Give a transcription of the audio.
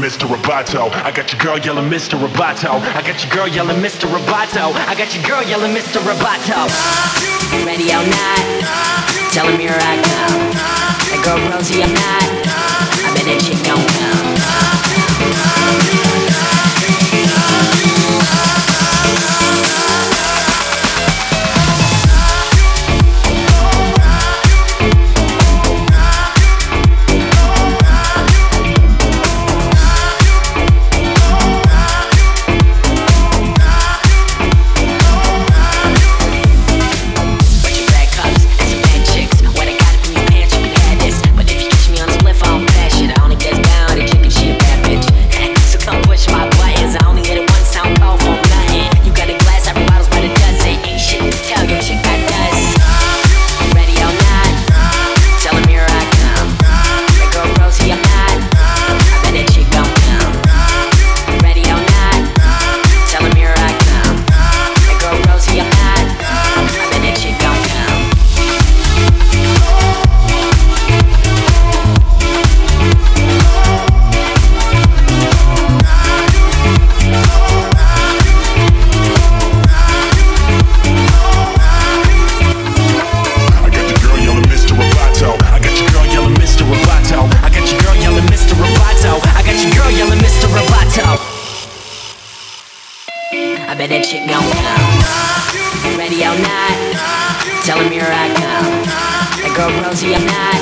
Mr. Roboto. I got your girl yelling Mr. Roboto. I got your girl yelling Mr. Roboto. I got your girl yelling Mr. Roboto. Ready or not, Tell him you're right now. That girl Rosie, I'm not. I bet that shit gon' come. Girl Rosie, I'm not. Tell him here I bet that chick gon' come.